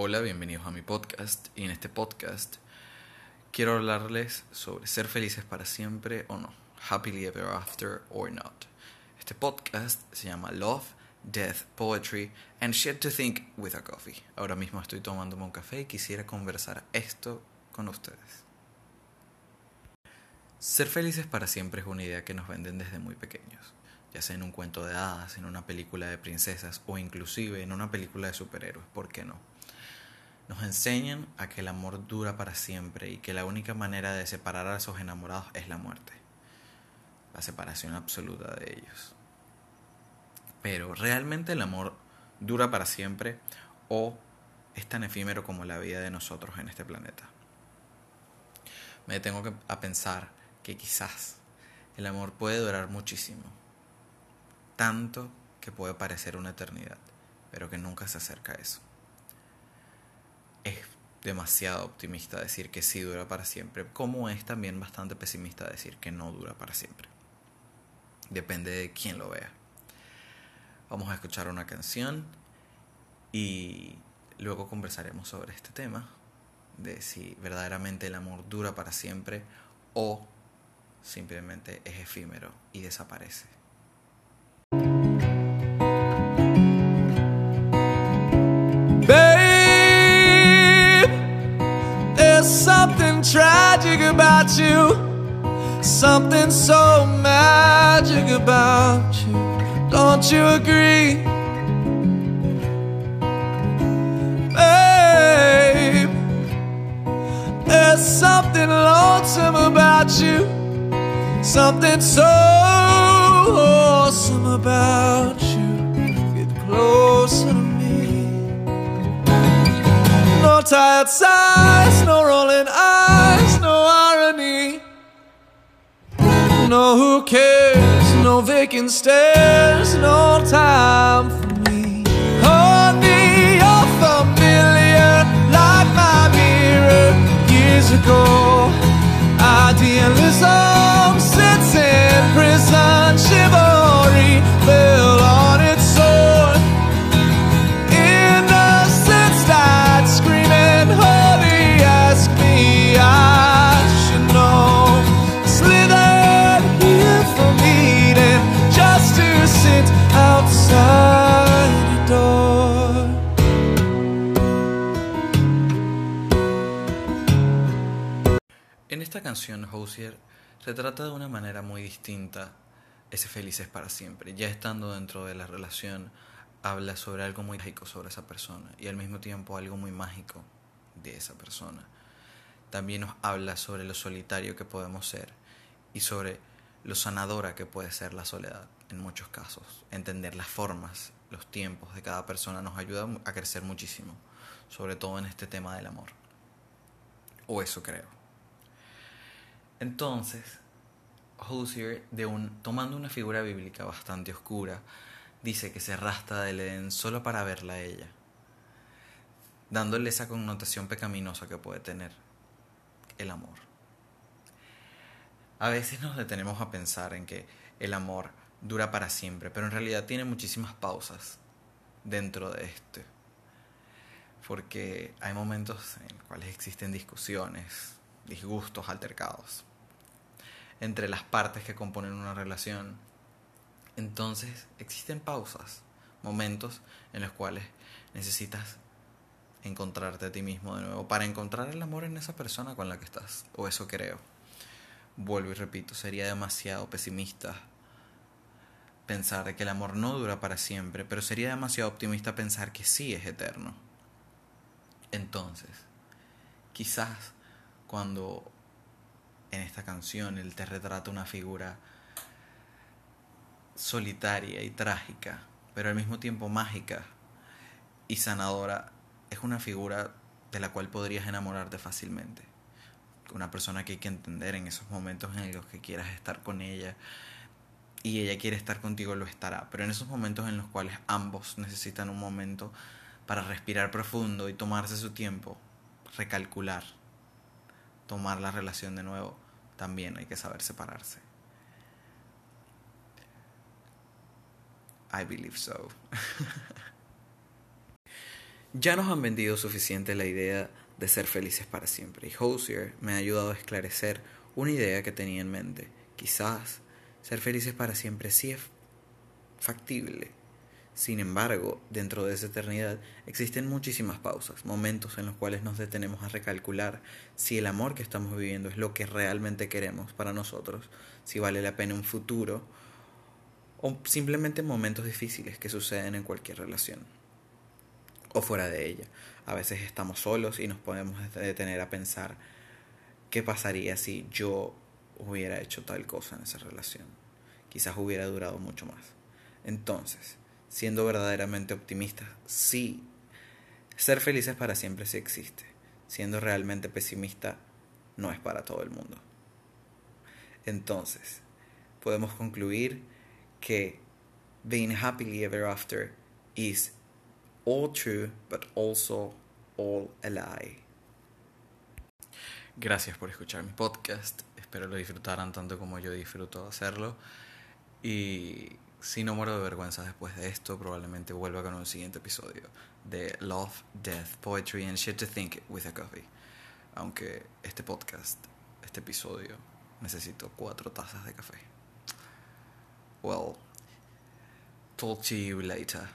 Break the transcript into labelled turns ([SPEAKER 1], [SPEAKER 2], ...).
[SPEAKER 1] Hola, bienvenidos a mi podcast y en este podcast quiero hablarles sobre ser felices para siempre o no, happily ever after or not. Este podcast se llama Love, Death, Poetry and Shit to Think with a Coffee. Ahora mismo estoy tomándome un café y quisiera conversar esto con ustedes. Ser felices para siempre es una idea que nos venden desde muy pequeños ya sea en un cuento de hadas, en una película de princesas o inclusive en una película de superhéroes, ¿por qué no? Nos enseñan a que el amor dura para siempre y que la única manera de separar a esos enamorados es la muerte, la separación absoluta de ellos. Pero ¿realmente el amor dura para siempre o es tan efímero como la vida de nosotros en este planeta? Me detengo a pensar que quizás el amor puede durar muchísimo tanto que puede parecer una eternidad, pero que nunca se acerca a eso. Demasiado optimista decir que sí dura para siempre, como es también bastante pesimista decir que no dura para siempre. Depende de quién lo vea. Vamos a escuchar una canción y luego conversaremos sobre este tema, de si verdaderamente el amor dura para siempre o simplemente es efímero y desaparece. Tragic about you. Something so magic about you. Don't you agree? Babe, there's something lonesome about you. Something so awesome about you. Get closer to me. No tired sighs, No who cares, no vacant stares, no time canción, Hosier retrata de una manera muy distinta ese felices para siempre. Ya estando dentro de la relación, habla sobre algo muy mágico sobre esa persona y al mismo tiempo algo muy mágico de esa persona. También nos habla sobre lo solitario que podemos ser y sobre lo sanadora que puede ser la soledad en muchos casos. Entender las formas, los tiempos de cada persona nos ayuda a crecer muchísimo, sobre todo en este tema del amor. O eso creo. Entonces, Hosier, de un, tomando una figura bíblica bastante oscura, dice que se arrastra del Edén solo para verla a ella, dándole esa connotación pecaminosa que puede tener el amor. A veces nos detenemos a pensar en que el amor dura para siempre, pero en realidad tiene muchísimas pausas dentro de este. Porque hay momentos en los cuales existen discusiones, disgustos, altercados entre las partes que componen una relación. Entonces existen pausas, momentos en los cuales necesitas encontrarte a ti mismo de nuevo para encontrar el amor en esa persona con la que estás, o eso creo. Vuelvo y repito, sería demasiado pesimista pensar que el amor no dura para siempre, pero sería demasiado optimista pensar que sí es eterno. Entonces, quizás cuando en esta canción él te retrata una figura solitaria y trágica, pero al mismo tiempo mágica y sanadora, es una figura de la cual podrías enamorarte fácilmente. Una persona que hay que entender en esos momentos en los que quieras estar con ella y ella quiere estar contigo, lo estará. Pero en esos momentos en los cuales ambos necesitan un momento para respirar profundo y tomarse su tiempo, recalcular, tomar la relación de nuevo, también hay que saber separarse. I believe so. Ya nos han vendido suficiente la idea de ser felices para siempre y Hosier me ha ayudado a esclarecer una idea que tenía en mente. Quizás ser felices para siempre sí es factible. Sin embargo, dentro de esa eternidad existen muchísimas pausas, momentos en los cuales nos detenemos a recalcular si el amor que estamos viviendo es lo que realmente queremos para nosotros, si vale la pena un futuro o simplemente momentos difíciles que suceden en cualquier relación o fuera de ella. A veces estamos solos y nos podemos detener a pensar qué pasaría si yo hubiera hecho tal cosa en esa relación. Quizás hubiera durado mucho más. Entonces, siendo verdaderamente optimistas, sí, ser felices para siempre sí existe. Siendo realmente pesimista, no es para todo el mundo. Entonces, podemos concluir que being happily ever after is all true, but also all a lie. Gracias por escuchar mi podcast. Espero lo disfrutaran tanto como yo disfruto hacerlo. Y si no muero de vergüenza después de esto, probablemente vuelva con un siguiente episodio de Love, Death, Poetry and Shit to Think with a Coffee. Aunque este podcast, este episodio, necesito cuatro tazas de café. Well, talk to you later.